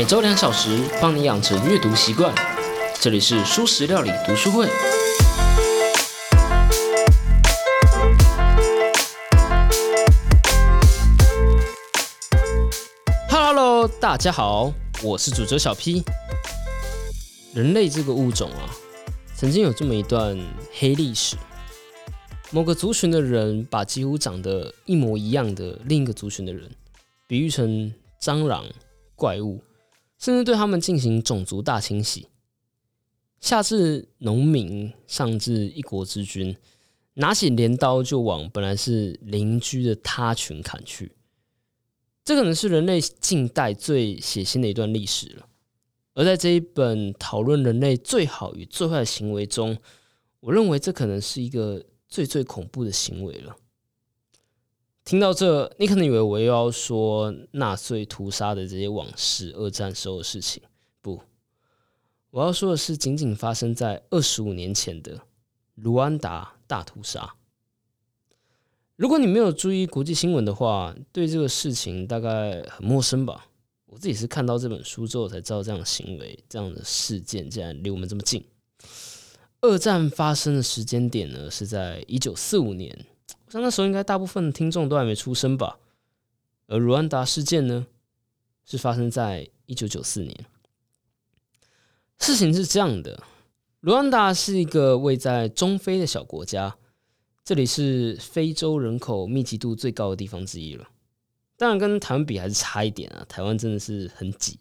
每周两小时，帮你养成阅读习惯。这里是舒食料理读书会。Hello，大家好，我是主角小 P。人类这个物种啊，曾经有这么一段黑历史。某个族群的人把几乎长得一模一样的另一个族群的人，比喻成蟑螂、怪物，甚至对他们进行种族大清洗。下至农民，上至一国之君，拿起镰刀就往本来是邻居的他群砍去。这可能是人类近代最血腥的一段历史了。而在这一本讨论人类最好与最坏的行为中，我认为这可能是一个。最最恐怖的行为了。听到这，你可能以为我又要说纳粹屠杀的这些往事、二战时候的事情。不，我要说的是仅仅发生在二十五年前的卢安达大屠杀。如果你没有注意国际新闻的话，对这个事情大概很陌生吧？我自己是看到这本书之后才知道，这样的行为、这样的事件竟然离我们这么近。二战发生的时间点呢，是在一九四五年。我想那时候应该大部分听众都还没出生吧。而卢安达事件呢，是发生在一九九四年。事情是这样的，卢安达是一个位在中非的小国家，这里是非洲人口密集度最高的地方之一了。当然跟台湾比还是差一点啊，台湾真的是很挤。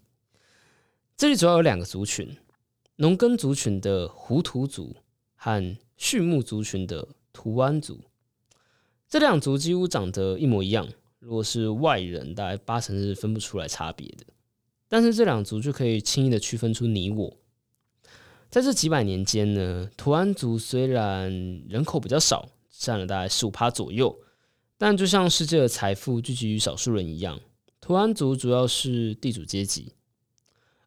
这里主要有两个族群。农耕族群的胡图族和畜牧族群的图安族，这两族几乎长得一模一样。如果是外人，大概八成是分不出来差别的。但是这两族就可以轻易的区分出你我。在这几百年间呢，图安族虽然人口比较少，占了大概十五趴左右，但就像世界的财富聚集于少数人一样，图安族主要是地主阶级，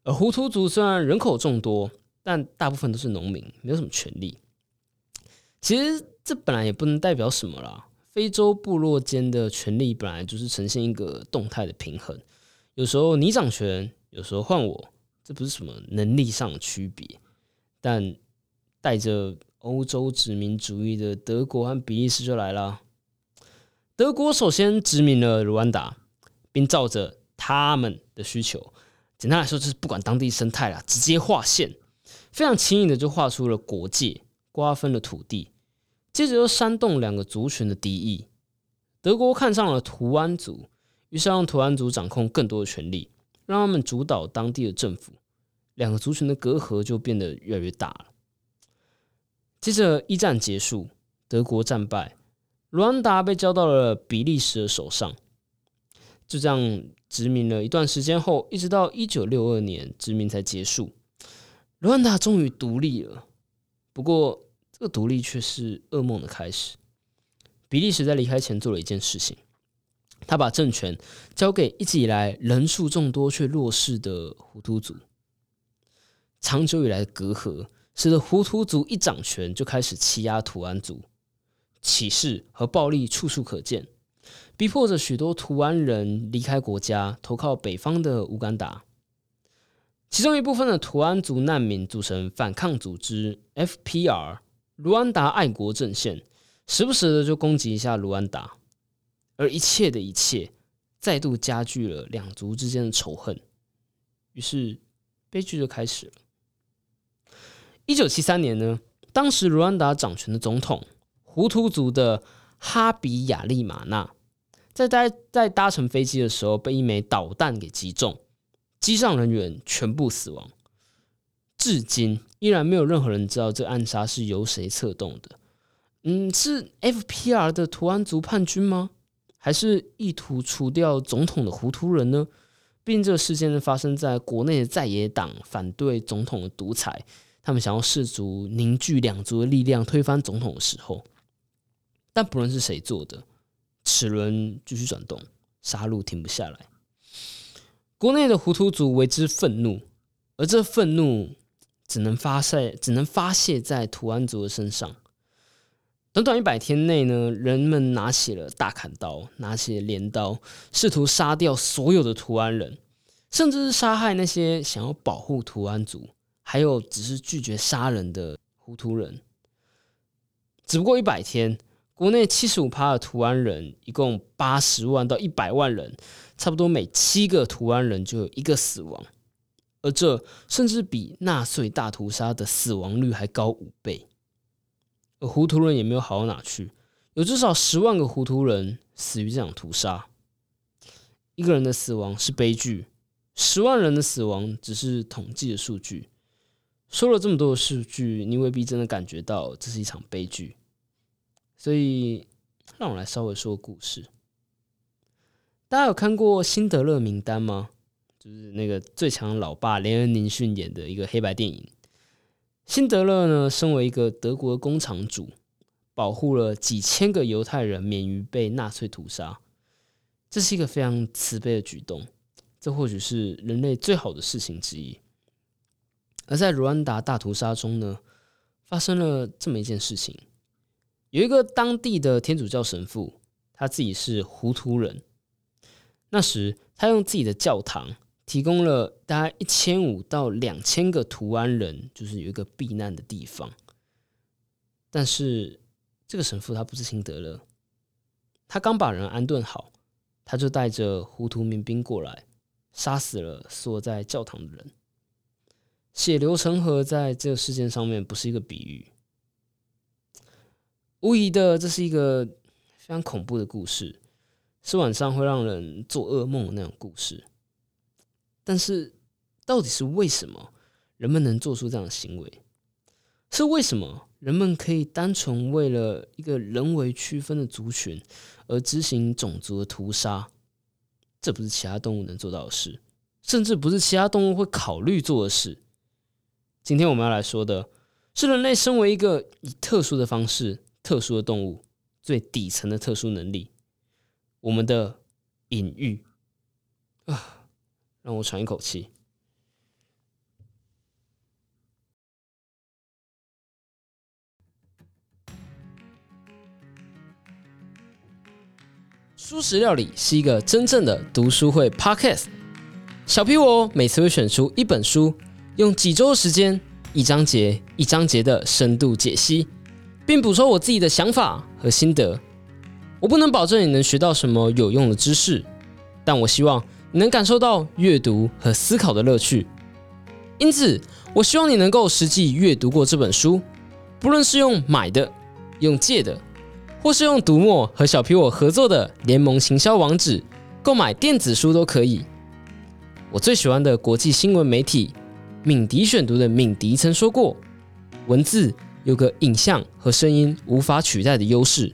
而胡图族虽然人口众多。但大部分都是农民，没有什么权利。其实这本来也不能代表什么啦。非洲部落间的权力本来就是呈现一个动态的平衡，有时候你掌权，有时候换我，这不是什么能力上的区别。但带着欧洲殖民主义的德国和比利时就来了。德国首先殖民了卢安达，并照着他们的需求，简单来说就是不管当地生态啦，直接划线。非常轻易的就画出了国界，瓜分了土地，接着又煽动两个族群的敌意。德国看上了图安族，于是让图安族掌控更多的权利，让他们主导当地的政府。两个族群的隔阂就变得越来越大了。接着一战结束，德国战败，卢安达被交到了比利时的手上。就这样殖民了一段时间后，一直到一九六二年，殖民才结束。卢安达终于独立了，不过这个独立却是噩梦的开始。比利时在离开前做了一件事情，他把政权交给一直以来人数众多却弱势的胡图族。长久以来的隔阂，使得胡图族一掌权就开始欺压图安族，歧视和暴力处处可见，逼迫着许多图安人离开国家，投靠北方的乌干达。其中一部分的图安族难民组成反抗组织 FPR 卢安达爱国阵线，时不时的就攻击一下卢安达，而一切的一切再度加剧了两族之间的仇恨，于是悲剧就开始了。一九七三年呢，当时卢安达掌权的总统胡图族的哈比亚利马纳，在搭在搭乘飞机的时候被一枚导弹给击中。机上人员全部死亡，至今依然没有任何人知道这暗杀是由谁策动的。嗯，是 FPR 的图安族叛军吗？还是意图除掉总统的糊涂人呢？毕竟这个事件发生在国内的在野党反对总统的独裁，他们想要试图凝聚两族的力量推翻总统的时候。但不论是谁做的，齿轮继续转动，杀戮停不下来。国内的胡图族为之愤怒，而这愤怒只能发泄，只能发泄在图安族的身上。短短一百天内呢，人们拿起了大砍刀，拿起镰刀，试图杀掉所有的图安人，甚至是杀害那些想要保护图安族，还有只是拒绝杀人的胡图人。只不过一百天，国内七十五趴的图安人，一共八十万到一百万人，差不多每七个图安人就有一个死亡，而这甚至比纳粹大屠杀的死亡率还高五倍。而胡图人也没有好到哪去，有至少十万个胡图人死于这场屠杀。一个人的死亡是悲剧。十万人的死亡只是统计的数据，说了这么多的数据，你未必真的感觉到这是一场悲剧。所以，让我来稍微说个故事。大家有看过《辛德勒名单》吗？就是那个最强老爸连恩·尼逊演的一个黑白电影。辛德勒呢，身为一个德国工厂主，保护了几千个犹太人免于被纳粹屠杀，这是一个非常慈悲的举动。这或许是人类最好的事情之一。而在卢安达大屠杀中呢，发生了这么一件事情：有一个当地的天主教神父，他自己是胡图人。那时，他用自己的教堂提供了大概一千五到两千个图安人，就是有一个避难的地方。但是，这个神父他不是辛德勒，他刚把人安顿好，他就带着胡图民兵过来。杀死了所在教堂的人，血流成河，在这个事件上面不是一个比喻，无疑的，这是一个非常恐怖的故事，是晚上会让人做噩梦的那种故事。但是，到底是为什么人们能做出这样的行为？是为什么人们可以单纯为了一个人为区分的族群而执行种族的屠杀？这不是其他动物能做到的事，甚至不是其他动物会考虑做的事。今天我们要来说的是人类身为一个以特殊的方式、特殊的动物最底层的特殊能力——我们的隐喻啊！让我喘一口气。素食料理是一个真正的读书会 Podcast。小皮我每次会选出一本书，用几周的时间，一章节一章节的深度解析，并补充我自己的想法和心得。我不能保证你能学到什么有用的知识，但我希望能感受到阅读和思考的乐趣。因此，我希望你能够实际阅读过这本书，不论是用买的，用借的。或是用读墨和小皮我合作的联盟行销网址购买电子书都可以。我最喜欢的国际新闻媒体敏迪选读的敏迪曾说过：“文字有个影像和声音无法取代的优势，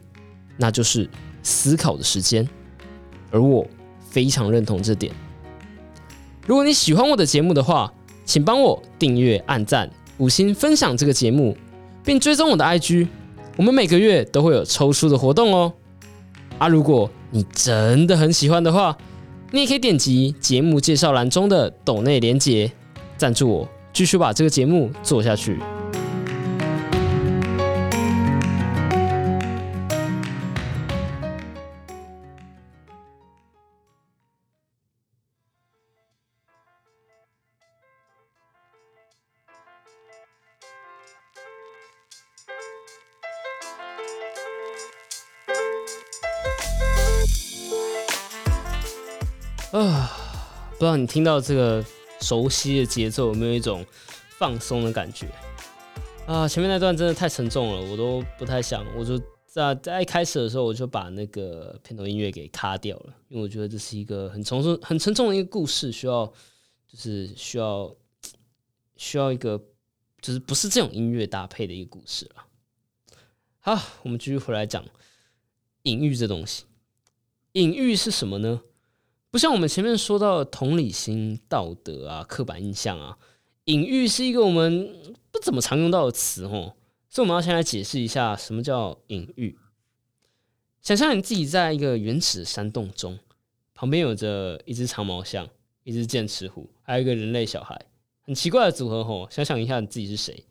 那就是思考的时间。”而我非常认同这点。如果你喜欢我的节目的话，请帮我订阅、按赞、五星分享这个节目，并追踪我的 IG。我们每个月都会有抽书的活动哦，啊，如果你真的很喜欢的话，你也可以点击节目介绍栏中的抖内连结，赞助我，继续把这个节目做下去。啊，不知道你听到这个熟悉的节奏有没有一种放松的感觉啊？前面那段真的太沉重了，我都不太想。我就在在一开始的时候，我就把那个片头音乐给卡掉了，因为我觉得这是一个很沉重、很沉重的一个故事，需要就是需要需要一个就是不是这种音乐搭配的一个故事了。好，我们继续回来讲隐喻这东西。隐喻是什么呢？不像我们前面说到的同理心、道德啊、刻板印象啊，隐喻是一个我们不怎么常用到的词哦，所以我们要先来解释一下什么叫隐喻。想象你自己在一个原始山洞中，旁边有着一只长毛象、一只剑齿虎，还有一个人类小孩，很奇怪的组合哦。想想一下你自己是谁？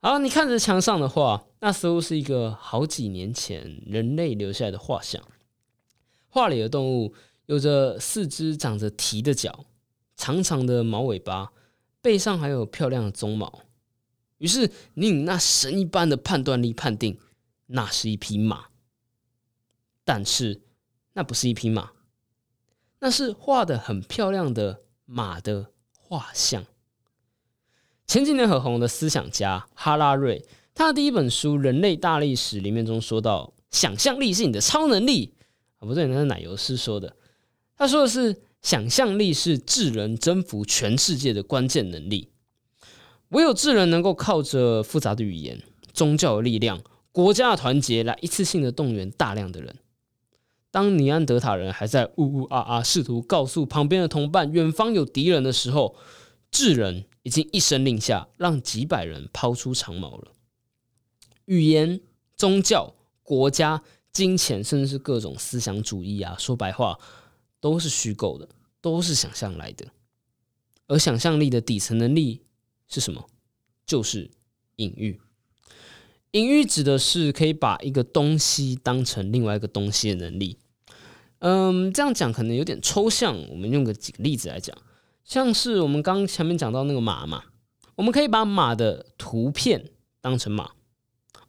好，你看着墙上的画，那似乎是一个好几年前人类留下来的画像，画里的动物。有着四只长着蹄的脚，长长的毛尾巴，背上还有漂亮的鬃毛。于是你以那神一般的判断力判定，那是一匹马。但是那不是一匹马，那是画的很漂亮的马的画像。前几年很红的思想家哈拉瑞，他的第一本书《人类大历史》里面中说到，想象力是你的超能力啊，不对，那是奶油师说的。他说的是，想象力是智人征服全世界的关键能力。唯有智人能够靠着复杂的语言、宗教的力量、国家的团结，来一次性的动员大量的人。当尼安德塔人还在呜呜啊啊，试图告诉旁边的同伴远方有敌人的时候，智人。已经一声令下，让几百人抛出长矛了。语言、宗教、国家、金钱，甚至是各种思想主义啊，说白话都是虚构的，都是想象来的。而想象力的底层能力是什么？就是隐喻。隐喻指的是可以把一个东西当成另外一个东西的能力。嗯，这样讲可能有点抽象，我们用个几个例子来讲。像是我们刚前面讲到那个马嘛，我们可以把马的图片当成马，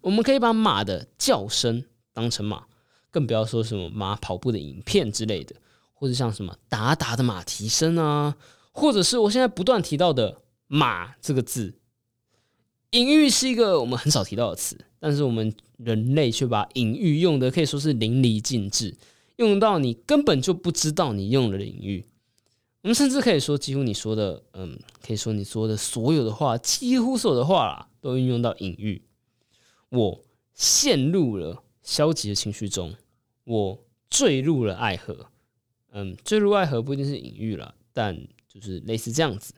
我们可以把马的叫声当成马，更不要说什么马跑步的影片之类的，或者像什么达达的马蹄声啊，或者是我现在不断提到的“马”这个字，隐喻是一个我们很少提到的词，但是我们人类却把隐喻用的可以说是淋漓尽致，用到你根本就不知道你用了隐喻。我们甚至可以说，几乎你说的，嗯，可以说你说的所有的话，几乎所有的话啦，都运用到隐喻。我陷入了消极的情绪中，我坠入了爱河。嗯，坠入爱河不一定是隐喻了，但就是类似这样子，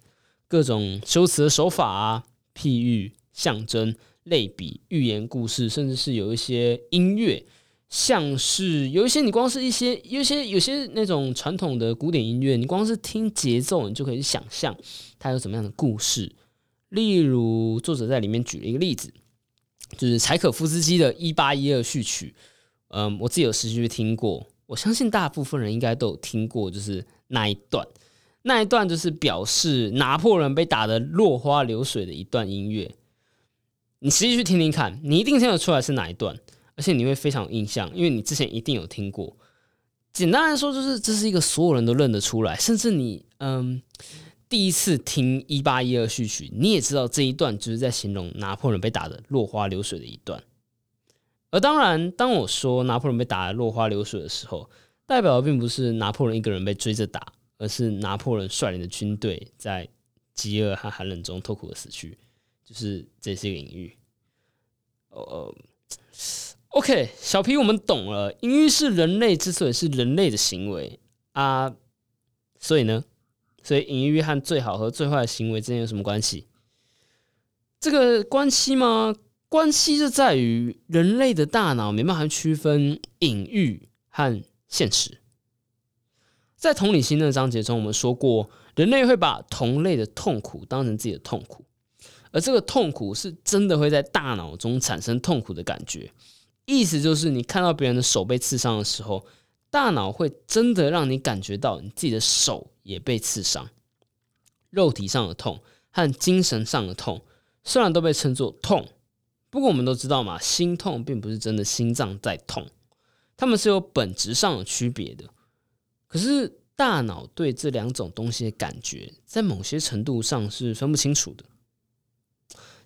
各种修辞的手法啊，譬喻、象征、类比、寓言故事，甚至是有一些音乐。像是有一些，你光是一些有些有些那种传统的古典音乐，你光是听节奏，你就可以想象它有怎么样的故事。例如，作者在里面举了一个例子，就是柴可夫斯基的《一八一二序曲》。嗯，我自己有实际去听过，我相信大部分人应该都有听过，就是那一段，那一段就是表示拿破仑被打得落花流水的一段音乐。你实际去听听看，你一定听得出来是哪一段。而且你会非常有印象，因为你之前一定有听过。简单来说，就是这是一个所有人都认得出来，甚至你嗯第一次听一八一二序曲，你也知道这一段就是在形容拿破仑被打的落花流水的一段。而当然，当我说拿破仑被打的落花流水的时候，代表的并不是拿破仑一个人被追着打，而是拿破仑率领的军队在饥饿和寒冷中痛苦的死去。就是这是一个隐喻。呃。OK，小皮，我们懂了。隐喻是人类之所以是人类的行为啊，所以呢，所以隐喻和最好和最坏的行为之间有什么关系？这个关系吗？关系就在于人类的大脑没办法区分隐喻和现实。在同理心的章节中，我们说过，人类会把同类的痛苦当成自己的痛苦，而这个痛苦是真的会在大脑中产生痛苦的感觉。意思就是，你看到别人的手被刺伤的时候，大脑会真的让你感觉到你自己的手也被刺伤。肉体上的痛和精神上的痛，虽然都被称作痛，不过我们都知道嘛，心痛并不是真的心脏在痛，它们是有本质上的区别的。可是大脑对这两种东西的感觉，在某些程度上是分不清楚的。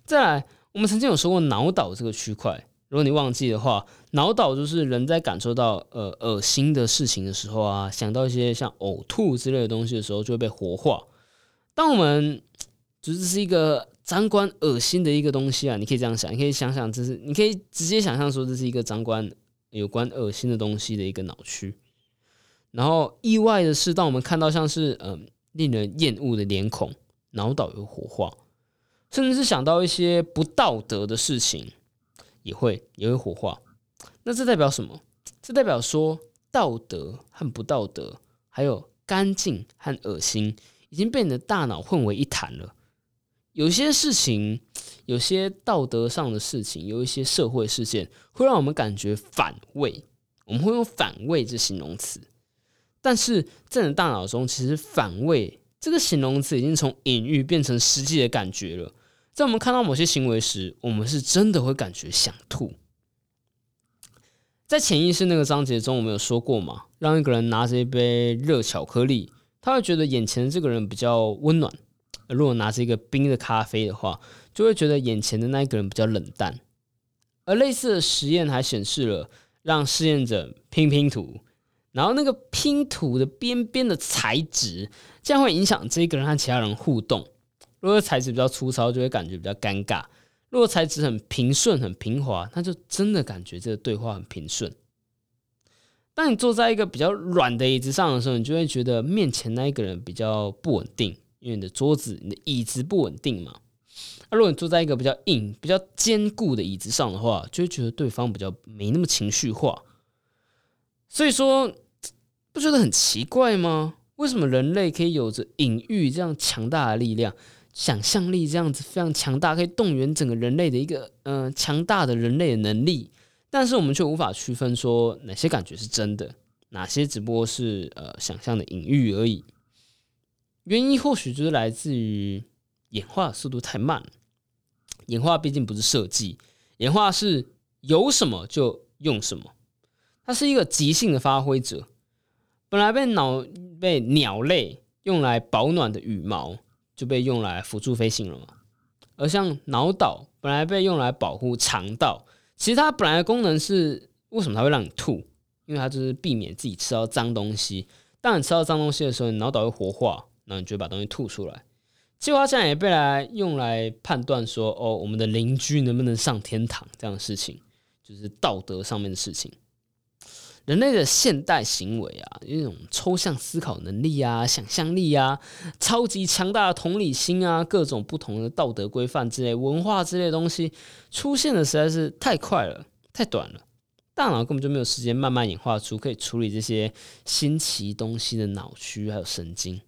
再来，我们曾经有说过脑岛这个区块。如果你忘记的话，脑岛就是人在感受到呃恶心的事情的时候啊，想到一些像呕吐之类的东西的时候，就会被活化。当我们就是是一个张冠恶心的一个东西啊，你可以这样想，你可以想想，这是你可以直接想象说这是一个张冠有关恶心的东西的一个脑区。然后意外的是，当我们看到像是嗯令人厌恶的脸孔，脑岛有火化，甚至是想到一些不道德的事情。也会也会火化，那这代表什么？这代表说道德和不道德，还有干净和恶心，已经被你的大脑混为一谈了。有些事情，有些道德上的事情，有一些社会事件，会让我们感觉反胃，我们会用反胃这形容词。但是在你的大脑中，其实反胃这个形容词已经从隐喻变成实际的感觉了。在我们看到某些行为时，我们是真的会感觉想吐。在潜意识那个章节中，我们有说过嘛？让一个人拿着一杯热巧克力，他会觉得眼前的这个人比较温暖；如果拿着一个冰的咖啡的话，就会觉得眼前的那一个人比较冷淡。而类似的实验还显示了，让试验者拼拼图，然后那个拼图的边边的材质，这样会影响这个人和其他人互动。如果材质比较粗糙，就会感觉比较尴尬。如果材质很平顺、很平滑，那就真的感觉这个对话很平顺。当你坐在一个比较软的椅子上的时候，你就会觉得面前那一个人比较不稳定，因为你的桌子、你的椅子不稳定嘛。那如果你坐在一个比较硬、比较坚固的椅子上的话，就会觉得对方比较没那么情绪化。所以说，不觉得很奇怪吗？为什么人类可以有着隐喻这样强大的力量？想象力这样子非常强大，可以动员整个人类的一个嗯强大的人类的能力，但是我们却无法区分说哪些感觉是真的，哪些只不过是呃想象的隐喻而已。原因或许就是来自于演化速度太慢。演化毕竟不是设计，演化是有什么就用什么，它是一个即兴的发挥者。本来被脑被鸟类用来保暖的羽毛。就被用来辅助飞行了嘛。而像脑岛本来被用来保护肠道，其实它本来的功能是为什么它会让你吐？因为它就是避免自己吃到脏东西。当你吃到脏东西的时候，你脑岛会活化，那你就把东西吐出来。计划现在也被来用来判断说，哦，我们的邻居能不能上天堂这样的事情，就是道德上面的事情。人类的现代行为啊，一种抽象思考能力啊、想象力啊、超级强大的同理心啊、各种不同的道德规范之类、文化之类东西出现的实在是太快了、太短了，大脑根本就没有时间慢慢演化出可以处理这些新奇东西的脑区还有神经，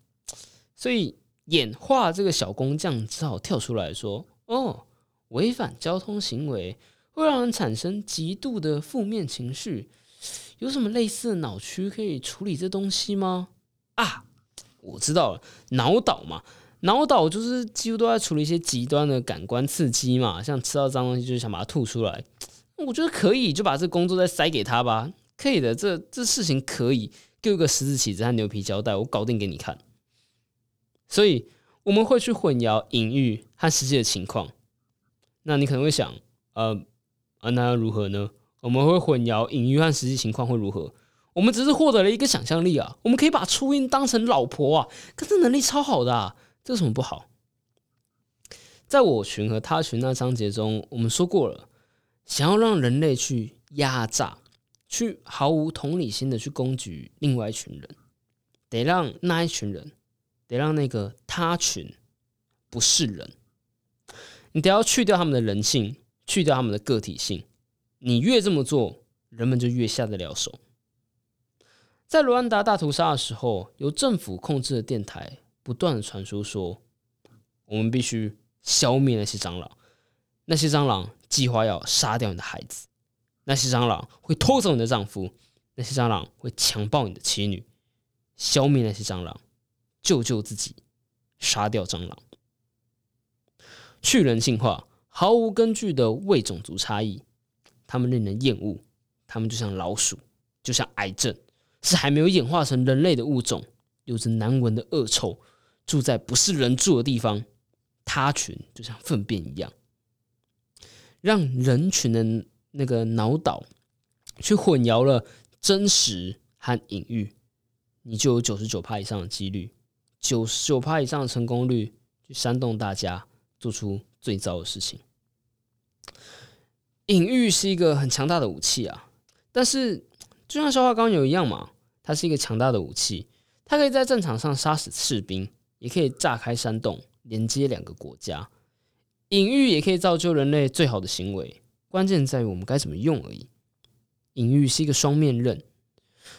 所以演化这个小工匠只好跳出来说：“哦，违反交通行为会让人产生极度的负面情绪。”有什么类似的脑区可以处理这东西吗？啊，我知道了，脑岛嘛，脑岛就是几乎都在处理一些极端的感官刺激嘛，像吃到脏东西就是想把它吐出来。我觉得可以，就把这工作再塞给他吧。可以的，这这事情可以，给我个十字起子和牛皮胶带，我搞定给你看。所以我们会去混淆隐喻和实际的情况。那你可能会想，呃，啊，那要如何呢？我们会混淆隐喻和实际情况会如何？我们只是获得了一个想象力啊！我们可以把初音当成老婆啊，可是能力超好的，啊，这有什么不好？在我群和他群那章节中，我们说过了，想要让人类去压榨、去毫无同理心的去攻击另外一群人，得让那一群人，得让那个他群不是人，你得要去掉他们的人性，去掉他们的个体性。你越这么做，人们就越下得了手。在卢安达大屠杀的时候，由政府控制的电台不断的传输说，我们必须消灭那些蟑螂。那些蟑螂计划要杀掉你的孩子，那些蟑螂会偷走你的丈夫，那些蟑螂会强暴你的妻女。消灭那些蟑螂，救救自己，杀掉蟑螂，去人性化，毫无根据的为种族差异。他们令人厌恶，他们就像老鼠，就像癌症，是还没有演化成人类的物种，有着难闻的恶臭，住在不是人住的地方。他群就像粪便一样，让人群的那个脑岛去混淆了真实和隐喻，你就有九十九趴以上的几率，九十九趴以上的成功率，去煽动大家做出最糟的事情。隐喻是一个很强大的武器啊，但是就像消化钢油一样嘛，它是一个强大的武器，它可以在战场上杀死士兵，也可以炸开山洞，连接两个国家。隐喻也可以造就人类最好的行为，关键在于我们该怎么用而已。隐喻是一个双面刃，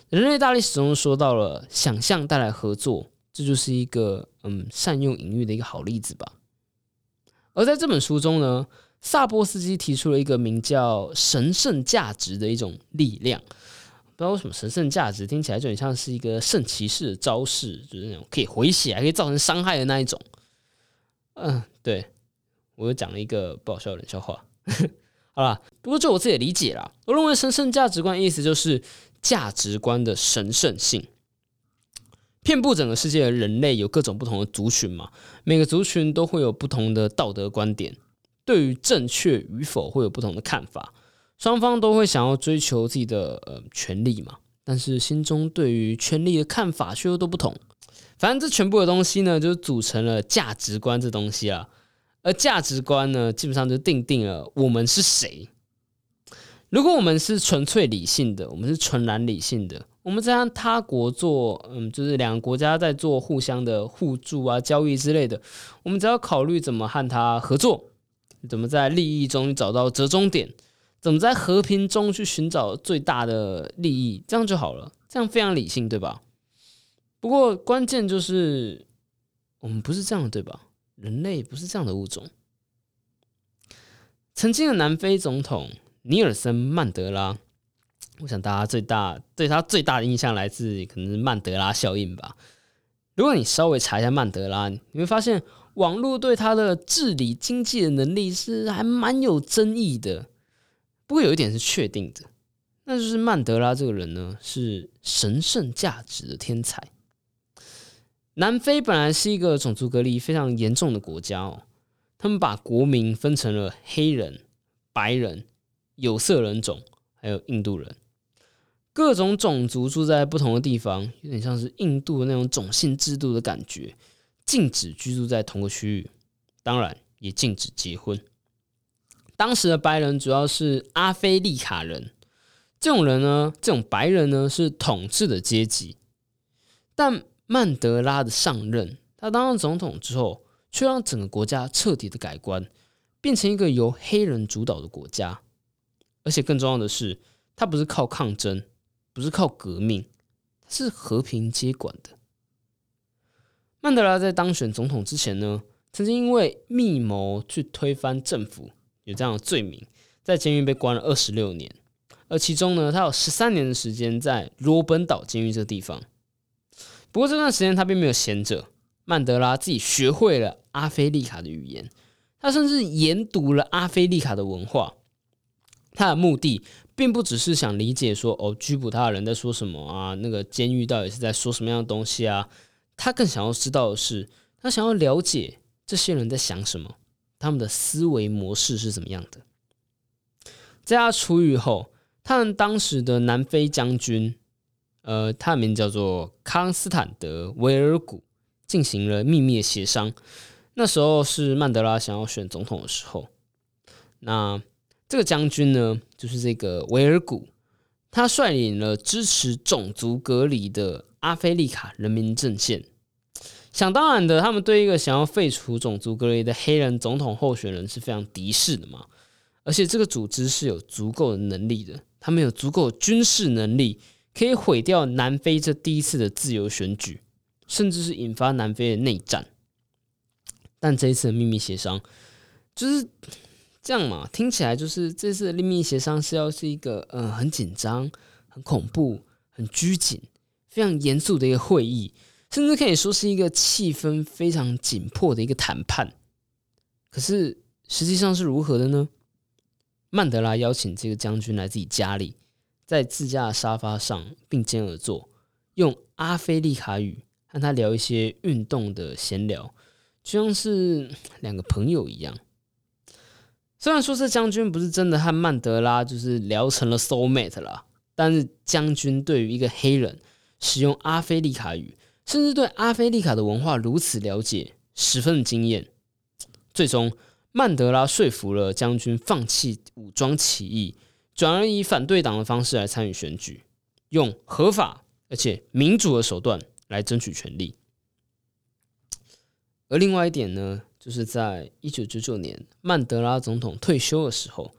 人类大历史中说到了想象带来合作，这就是一个嗯善用隐喻的一个好例子吧。而在这本书中呢。萨波斯基提出了一个名叫“神圣价值”的一种力量，不知道为什么神圣价值听起来就很像是一个圣骑士的招式，就是那种可以回血还可以造成伤害的那一种。嗯，对我又讲了一个不好笑的冷笑话。好啦，不过就我自己的理解啦，我认为神圣价值观意思就是价值观的神圣性。遍布整个世界的人类有各种不同的族群嘛，每个族群都会有不同的道德观点，对于正确与否会有不同的看法。双方都会想要追求自己的呃权利嘛，但是心中对于权利的看法却又都不同。反正这全部的东西呢，就组成了价值观这东西啊。而价值观呢，基本上就定定了我们是谁。如果我们是纯粹理性的，我们是纯然理性的，我们在让他国做，嗯，就是两个国家在做互相的互助啊、交易之类的，我们只要考虑怎么和他合作，怎么在利益中找到折中点。怎么在和平中去寻找最大的利益，这样就好了，这样非常理性，对吧？不过关键就是我们不是这样，对吧？人类不是这样的物种。曾经的南非总统尼尔森曼德拉，我想大家最大对他最大的印象来自可能是曼德拉效应吧。如果你稍微查一下曼德拉，你会发现网络对他的治理经济的能力是还蛮有争议的。不过有一点是确定的，那就是曼德拉这个人呢是神圣价值的天才。南非本来是一个种族隔离非常严重的国家哦，他们把国民分成了黑人、白人、有色人种，还有印度人，各种种族住在不同的地方，有点像是印度的那种种姓制度的感觉，禁止居住在同个区域，当然也禁止结婚。当时的白人主要是阿非利卡人，这种人呢，这种白人呢是统治的阶级。但曼德拉的上任，他当上总统之后，却让整个国家彻底的改观，变成一个由黑人主导的国家。而且更重要的是，他不是靠抗争，不是靠革命，是和平接管的。曼德拉在当选总统之前呢，曾经因为密谋去推翻政府。有这样的罪名，在监狱被关了二十六年，而其中呢，他有十三年的时间在罗本岛监狱这个地方。不过这段时间他并没有闲着，曼德拉自己学会了阿非利卡的语言，他甚至研读了阿非利卡的文化。他的目的并不只是想理解说哦，拘捕他的人在说什么啊，那个监狱到底是在说什么样的东西啊？他更想要知道的是，他想要了解这些人在想什么。他们的思维模式是怎么样的？在他出狱后，他和当时的南非将军，呃，他的名叫做康斯坦德·维尔古，进行了秘密协商。那时候是曼德拉想要选总统的时候。那这个将军呢，就是这个维尔古，他率领了支持种族隔离的阿非利卡人民阵线。想当然的，他们对一个想要废除种族隔离的黑人总统候选人是非常敌视的嘛。而且这个组织是有足够的能力的，他们有足够的军事能力，可以毁掉南非这第一次的自由选举，甚至是引发南非的内战。但这一次的秘密协商就是这样嘛？听起来就是这次的秘密协商是要是一个呃很紧张、很恐怖、很拘谨、非常严肃的一个会议。甚至可以说是一个气氛非常紧迫的一个谈判，可是实际上是如何的呢？曼德拉邀请这个将军来自己家里，在自家的沙发上并肩而坐，用阿非利卡语和他聊一些运动的闲聊，就像是两个朋友一样。虽然说这将军不是真的和曼德拉就是聊成了 soul mate 啦，但是将军对于一个黑人使用阿非利卡语。甚至对阿非利卡的文化如此了解，十分的惊艳。最终，曼德拉说服了将军放弃武装起义，转而以反对党的方式来参与选举，用合法而且民主的手段来争取权利。而另外一点呢，就是在一九九九年曼德拉总统退休的时候，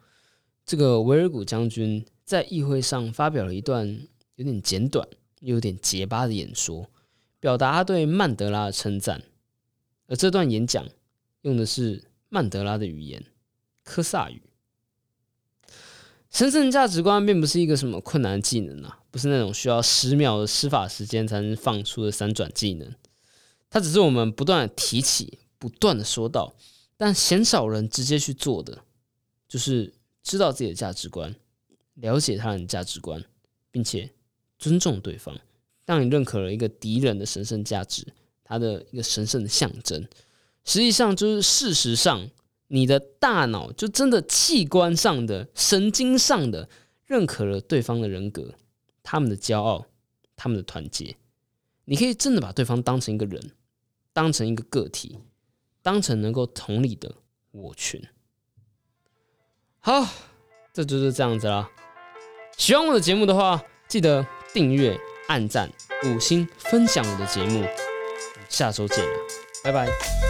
这个维尔古将军在议会上发表了一段有点简短又有点结巴的演说。表达他对曼德拉的称赞，而这段演讲用的是曼德拉的语言——科萨语。神圣价值观并不是一个什么困难的技能啊，不是那种需要十秒的施法时间才能放出的三转技能。它只是我们不断提起、不断的说到，但鲜少人直接去做的，就是知道自己的价值观，了解他人的价值观，并且尊重对方。当你认可了一个敌人的神圣价值，它的一个神圣的象征，实际上就是事实上，你的大脑就真的器官上的、神经上的认可了对方的人格、他们的骄傲、他们的团结。你可以真的把对方当成一个人。当成一个个体，当成能够同理的我群。好，这就是这样子啦。喜欢我的节目的话，记得订阅、按赞、五星、分享我的节目。下周见了，拜拜。